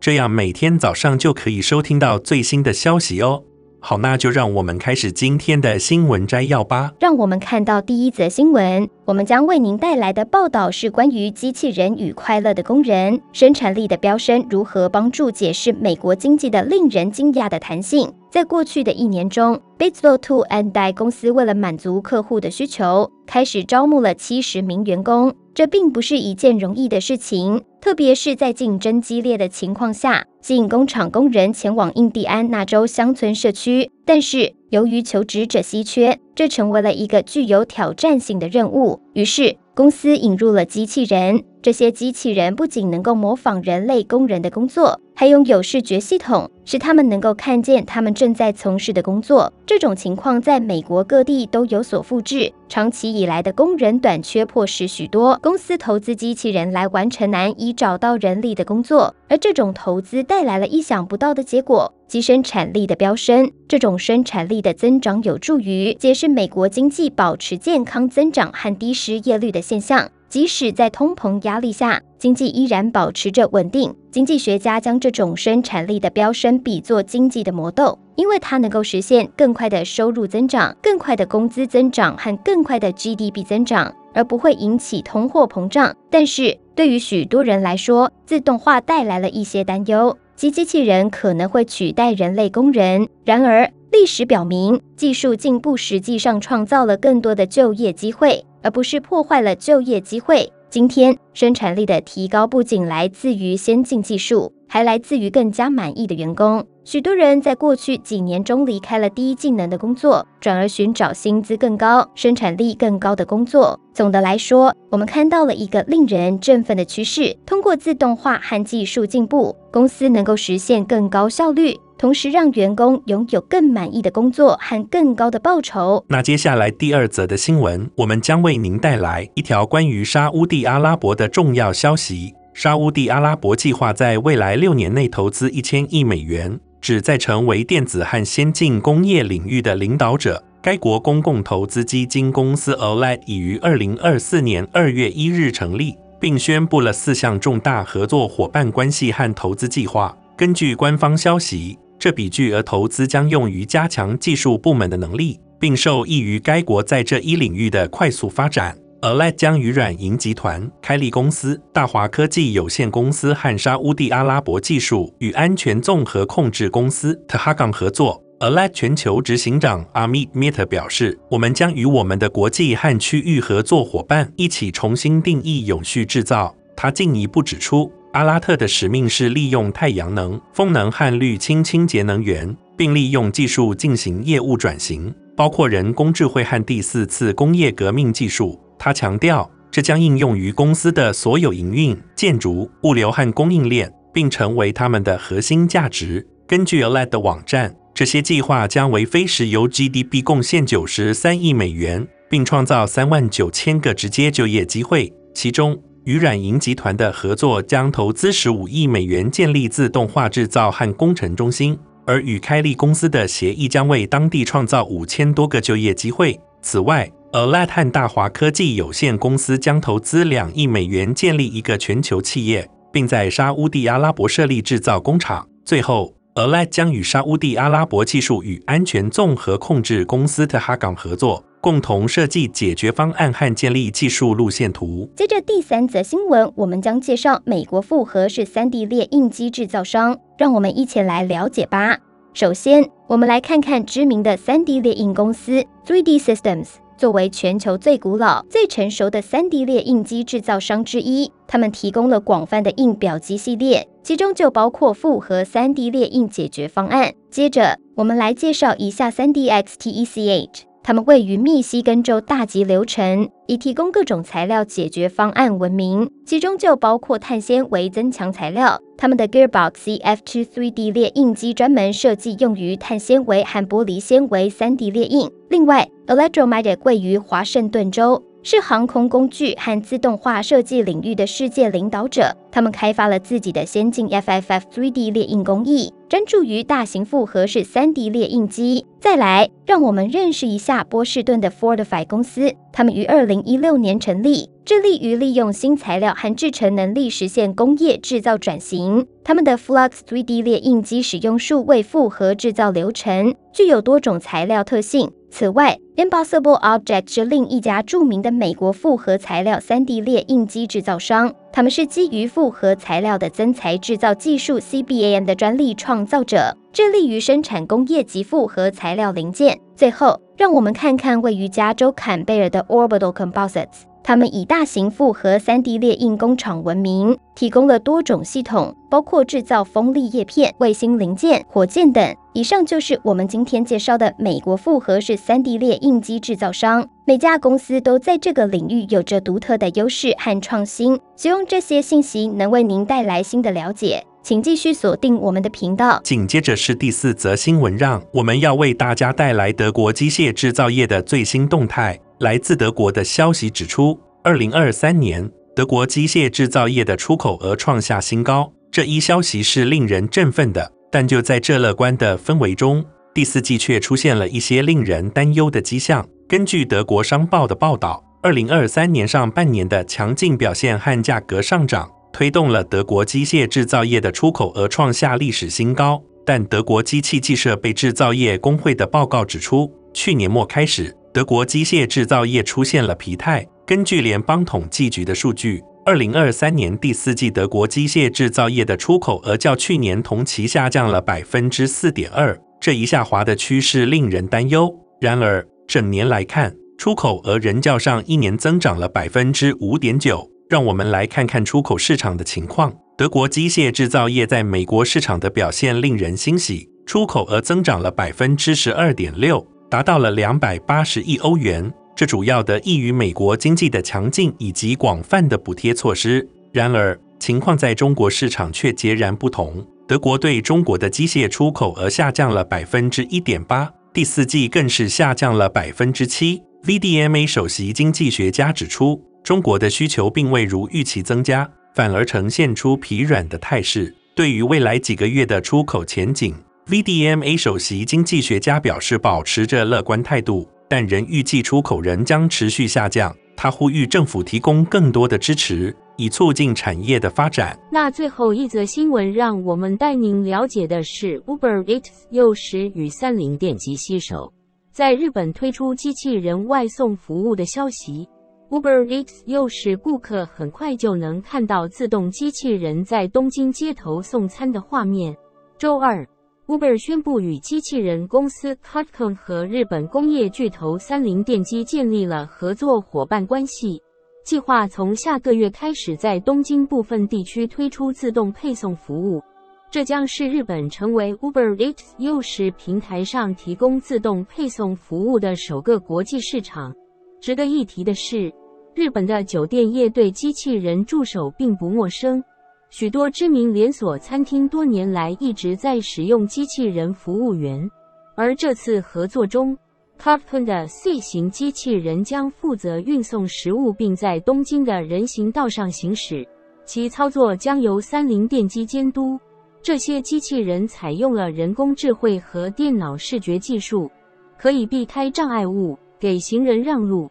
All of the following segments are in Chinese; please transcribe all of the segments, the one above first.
这样每天早上就可以收听到最新的消息哦。好，那就让我们开始今天的新闻摘要吧。让我们看到第一则新闻。我们将为您带来的报道是关于机器人与快乐的工人，生产力的飙升如何帮助解释美国经济的令人惊讶的弹性。在过去的一年中，Bigelow Tool and Die 公司为了满足客户的需求，开始招募了七十名员工。这并不是一件容易的事情，特别是在竞争激烈的情况下，吸引工厂工人前往印第安纳州乡村社区。但是，由于求职者稀缺，这成为了一个具有挑战性的任务。于是，公司引入了机器人。这些机器人不仅能够模仿人类工人的工作，还拥有视觉系统，使他们能够看见他们正在从事的工作。这种情况在美国各地都有所复制。长期以来的工人短缺迫使许多公司投资机器人来完成难以找到人力的工作，而这种投资带来了意想不到的结果：即生产力的飙升。这种生产力的增长有助于解释美国经济保持健康增长和低失业率的现象。即使在通膨压力下，经济依然保持着稳定。经济学家将这种生产力的飙升比作经济的魔豆，因为它能够实现更快的收入增长、更快的工资增长和更快的 GDP 增长，而不会引起通货膨胀。但是，对于许多人来说，自动化带来了一些担忧，即机器人可能会取代人类工人。然而，历史表明，技术进步实际上创造了更多的就业机会。而不是破坏了就业机会。今天，生产力的提高不仅来自于先进技术，还来自于更加满意的员工。许多人在过去几年中离开了低技能的工作，转而寻找薪资更高、生产力更高的工作。总的来说，我们看到了一个令人振奋的趋势：通过自动化和技术进步，公司能够实现更高效率。同时，让员工拥有更满意的工作和更高的报酬。那接下来第二则的新闻，我们将为您带来一条关于沙乌地阿拉伯的重要消息。沙乌地阿拉伯计划在未来六年内投资一千亿美元，旨在成为电子和先进工业领域的领导者。该国公共投资基金公司 OLED 已于二零二四年二月一日成立，并宣布了四项重大合作伙伴关系和投资计划。根据官方消息，这笔巨额投资将用于加强技术部门的能力，并受益于该国在这一领域的快速发展。Alat 将与软银集团、开立公司、大华科技有限公司和沙乌地阿拉伯技术与安全综合控制公司 t a h a g a n 合作。Alat 全球执行长 Amit Mehta 表示：“我们将与我们的国际和区域合作伙伴一起重新定义永续制造。”他进一步指出。阿拉特的使命是利用太阳能、风能和绿氢清洁能源，并利用技术进行业务转型，包括人工智慧和第四次工业革命技术。他强调，这将应用于公司的所有营运、建筑、物流和供应链，并成为他们的核心价值。根据 a led 的网站，这些计划将为非石油 GDP 贡献九十三亿美元，并创造三万九千个直接就业机会，其中，与软银集团的合作将投资十五亿美元建立自动化制造和工程中心，而与开立公司的协议将为当地创造五千多个就业机会。此外，Alat 和大华科技有限公司将投资两亿美元建立一个全球企业，并在沙乌地阿拉伯设立制造工厂。最后，Alat 将与沙乌地阿拉伯技术与安全综合控制公司特哈港合作。共同设计解决方案和建立技术路线图。接着第三则新闻，我们将介绍美国复合式 3D 列印机制造商，让我们一起来了解吧。首先，我们来看看知名的 3D 列印公司 3D Systems。作为全球最古老、最成熟的 3D 列印机制造商之一，他们提供了广泛的印表机系列，其中就包括复合 3D 列印解决方案。接着，我们来介绍一下 3DX TECH。他们位于密西根州大吉流城，以提供各种材料解决方案闻名，其中就包括碳纤维增强材料、他们的 Gearbox CF2 3D 列印机专门设计用于碳纤维和玻璃纤维 3D 列印。另外，Electromagnetic 位于华盛顿州。是航空工具和自动化设计领域的世界领导者。他们开发了自己的先进 FFF 3D 列印工艺，专注于大型复合式 3D 列印机。再来，让我们认识一下波士顿的 Fortify 公司。他们于2016年成立，致力于利用新材料和制程能力实现工业制造转型。他们的 Flux 3D 列印机使用数位复合制造流程，具有多种材料特性。此外，Impossible Object 是另一家著名的美国复合材料 3D 列印机制造商。他们是基于复合材料的增材制造技术 CBAM 的专利创造者，致力于生产工业级复合材料零件。最后，让我们看看位于加州坎贝尔的 Orbital Composites。他们以大型复合 3D 列印工厂闻名，提供了多种系统，包括制造风力叶片、卫星零件、火箭等。以上就是我们今天介绍的美国复合式 3D 列印机制造商。每家公司都在这个领域有着独特的优势和创新。希望这些信息能为您带来新的了解。请继续锁定我们的频道。紧接着是第四则新闻，让我们要为大家带来德国机械制造业的最新动态。来自德国的消息指出，二零二三年德国机械制造业的出口额创下新高。这一消息是令人振奋的，但就在这乐观的氛围中，第四季却出现了一些令人担忧的迹象。根据德国商报的报道，二零二三年上半年的强劲表现和价格上涨，推动了德国机械制造业的出口额创下历史新高。但德国机器计设备制造业工会的报告指出，去年末开始，德国机械制造业出现了疲态。根据联邦统计局的数据，二零二三年第四季德国机械制造业的出口额较去年同期下降了百分之四点二，这一下滑的趋势令人担忧。然而，整年来看，出口额仍较上一年增长了百分之五点九。让我们来看看出口市场的情况。德国机械制造业在美国市场的表现令人欣喜，出口额增长了百分之十二点六。达到了两百八十亿欧元，这主要得益于美国经济的强劲以及广泛的补贴措施。然而，情况在中国市场却截然不同。德国对中国的机械出口额下降了百分之一点八，第四季更是下降了百分之七。VDMA 首席经济学家指出，中国的需求并未如预期增加，反而呈现出疲软的态势。对于未来几个月的出口前景，VDMA 首席经济学家表示，保持着乐观态度，但仍预计出口仍将持续下降。他呼吁政府提供更多的支持，以促进产业的发展。那最后一则新闻，让我们带您了解的是 Uber Eats 诱使与三菱电机携手，在日本推出机器人外送服务的消息。Uber Eats 诱使顾客很快就能看到自动机器人在东京街头送餐的画面。周二。Uber 宣布与机器人公司 c o t c o m 和日本工业巨头三菱电机建立了合作伙伴关系，计划从下个月开始在东京部分地区推出自动配送服务。这将是日本成为 Uber Eats 诱使平台上提供自动配送服务的首个国际市场。值得一提的是，日本的酒店业对机器人助手并不陌生。许多知名连锁餐厅多年来一直在使用机器人服务员，而这次合作中，Cutcom 的 C 型机器人将负责运送食物，并在东京的人行道上行驶，其操作将由三菱电机监督。这些机器人采用了人工智慧和电脑视觉技术，可以避开障碍物，给行人让路，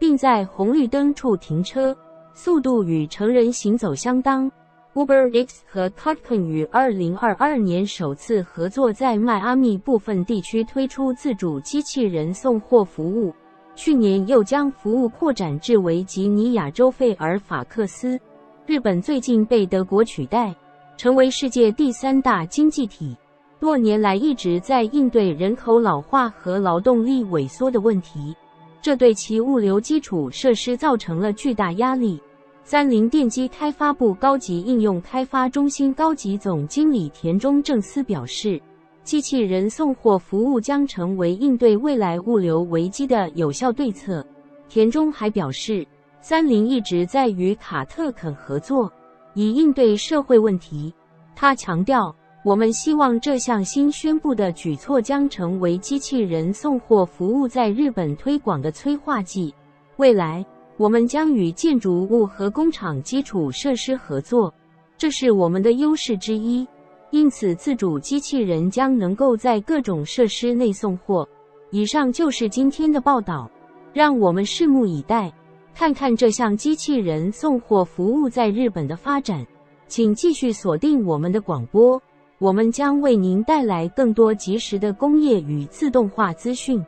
并在红绿灯处停车，速度与成人行走相当。Uber X 和 c o t c o n 于二零二二年首次合作，在迈阿密部分地区推出自主机器人送货服务。去年又将服务扩展至维吉尼亚州费尔法克斯。日本最近被德国取代，成为世界第三大经济体，多年来一直在应对人口老化和劳动力萎缩的问题，这对其物流基础设施造成了巨大压力。三菱电机开发部高级应用开发中心高级总经理田中正司表示，机器人送货服务将成为应对未来物流危机的有效对策。田中还表示，三菱一直在与卡特肯合作，以应对社会问题。他强调，我们希望这项新宣布的举措将成为机器人送货服务在日本推广的催化剂。未来，我们将与建筑物和工厂基础设施合作，这是我们的优势之一。因此，自主机器人将能够在各种设施内送货。以上就是今天的报道，让我们拭目以待，看看这项机器人送货服务在日本的发展。请继续锁定我们的广播，我们将为您带来更多及时的工业与自动化资讯。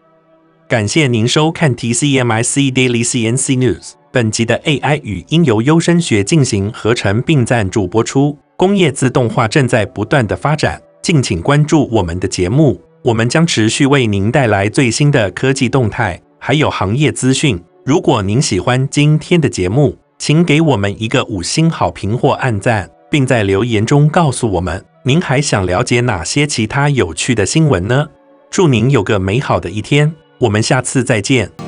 感谢您收看 TCMIC Daily CNC News。本集的 AI 语音由优声学进行合成并赞助播出。工业自动化正在不断的发展，敬请关注我们的节目，我们将持续为您带来最新的科技动态，还有行业资讯。如果您喜欢今天的节目，请给我们一个五星好评或按赞，并在留言中告诉我们您还想了解哪些其他有趣的新闻呢？祝您有个美好的一天，我们下次再见。